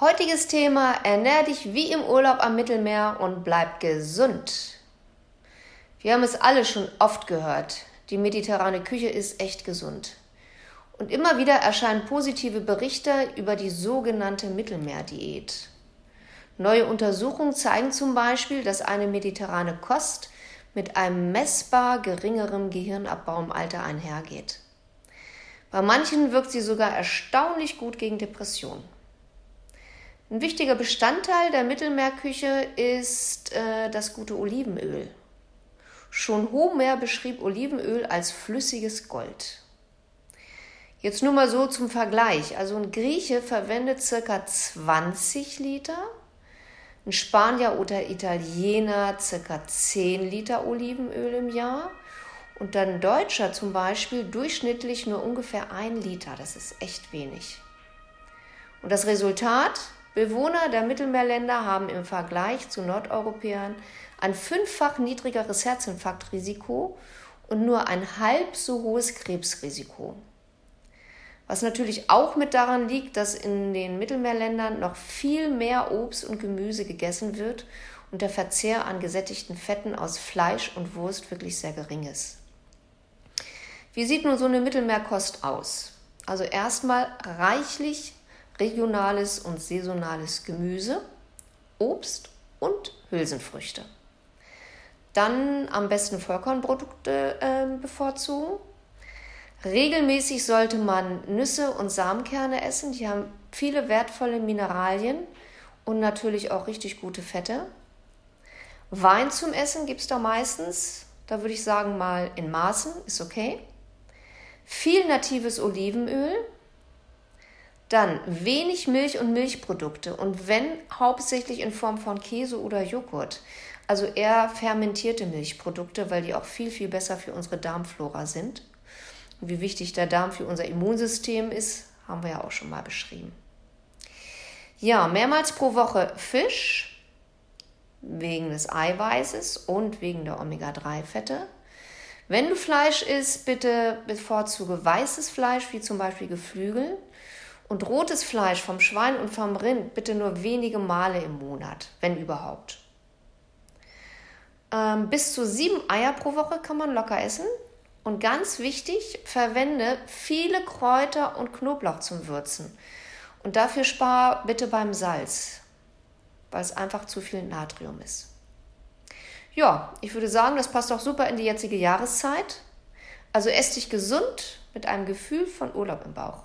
Heutiges Thema: Ernähr dich wie im Urlaub am Mittelmeer und bleib gesund. Wir haben es alle schon oft gehört. Die mediterrane Küche ist echt gesund. Und immer wieder erscheinen positive Berichte über die sogenannte Mittelmeerdiät. Neue Untersuchungen zeigen zum Beispiel, dass eine mediterrane Kost mit einem messbar geringerem Gehirnabbau im Alter einhergeht. Bei manchen wirkt sie sogar erstaunlich gut gegen Depressionen. Ein wichtiger Bestandteil der Mittelmeerküche ist äh, das gute Olivenöl. Schon Homer beschrieb Olivenöl als flüssiges Gold. Jetzt nur mal so zum Vergleich. Also ein Grieche verwendet circa 20 Liter, ein Spanier oder Italiener circa 10 Liter Olivenöl im Jahr und dann ein Deutscher zum Beispiel durchschnittlich nur ungefähr ein Liter. Das ist echt wenig. Und das Resultat? Bewohner der Mittelmeerländer haben im Vergleich zu Nordeuropäern ein fünffach niedrigeres Herzinfarktrisiko und nur ein halb so hohes Krebsrisiko. Was natürlich auch mit daran liegt, dass in den Mittelmeerländern noch viel mehr Obst und Gemüse gegessen wird und der Verzehr an gesättigten Fetten aus Fleisch und Wurst wirklich sehr gering ist. Wie sieht nun so eine Mittelmeerkost aus? Also erstmal reichlich regionales und saisonales Gemüse, Obst und Hülsenfrüchte. Dann am besten Vollkornprodukte äh, bevorzugen. Regelmäßig sollte man Nüsse und Samenkerne essen. Die haben viele wertvolle Mineralien und natürlich auch richtig gute Fette. Wein zum Essen gibt es da meistens. Da würde ich sagen, mal in Maßen ist okay. Viel natives Olivenöl, dann wenig Milch und Milchprodukte und wenn hauptsächlich in Form von Käse oder Joghurt. Also eher fermentierte Milchprodukte, weil die auch viel, viel besser für unsere Darmflora sind. Und wie wichtig der Darm für unser Immunsystem ist, haben wir ja auch schon mal beschrieben. Ja, mehrmals pro Woche Fisch wegen des Eiweißes und wegen der Omega-3-Fette. Wenn du Fleisch isst, bitte bevorzuge weißes Fleisch, wie zum Beispiel Geflügel. Und rotes Fleisch vom Schwein und vom Rind bitte nur wenige Male im Monat, wenn überhaupt. Ähm, bis zu sieben Eier pro Woche kann man locker essen. Und ganz wichtig, verwende viele Kräuter und Knoblauch zum Würzen. Und dafür spar bitte beim Salz, weil es einfach zu viel Natrium ist. Ja, ich würde sagen, das passt auch super in die jetzige Jahreszeit. Also ess dich gesund mit einem Gefühl von Urlaub im Bauch.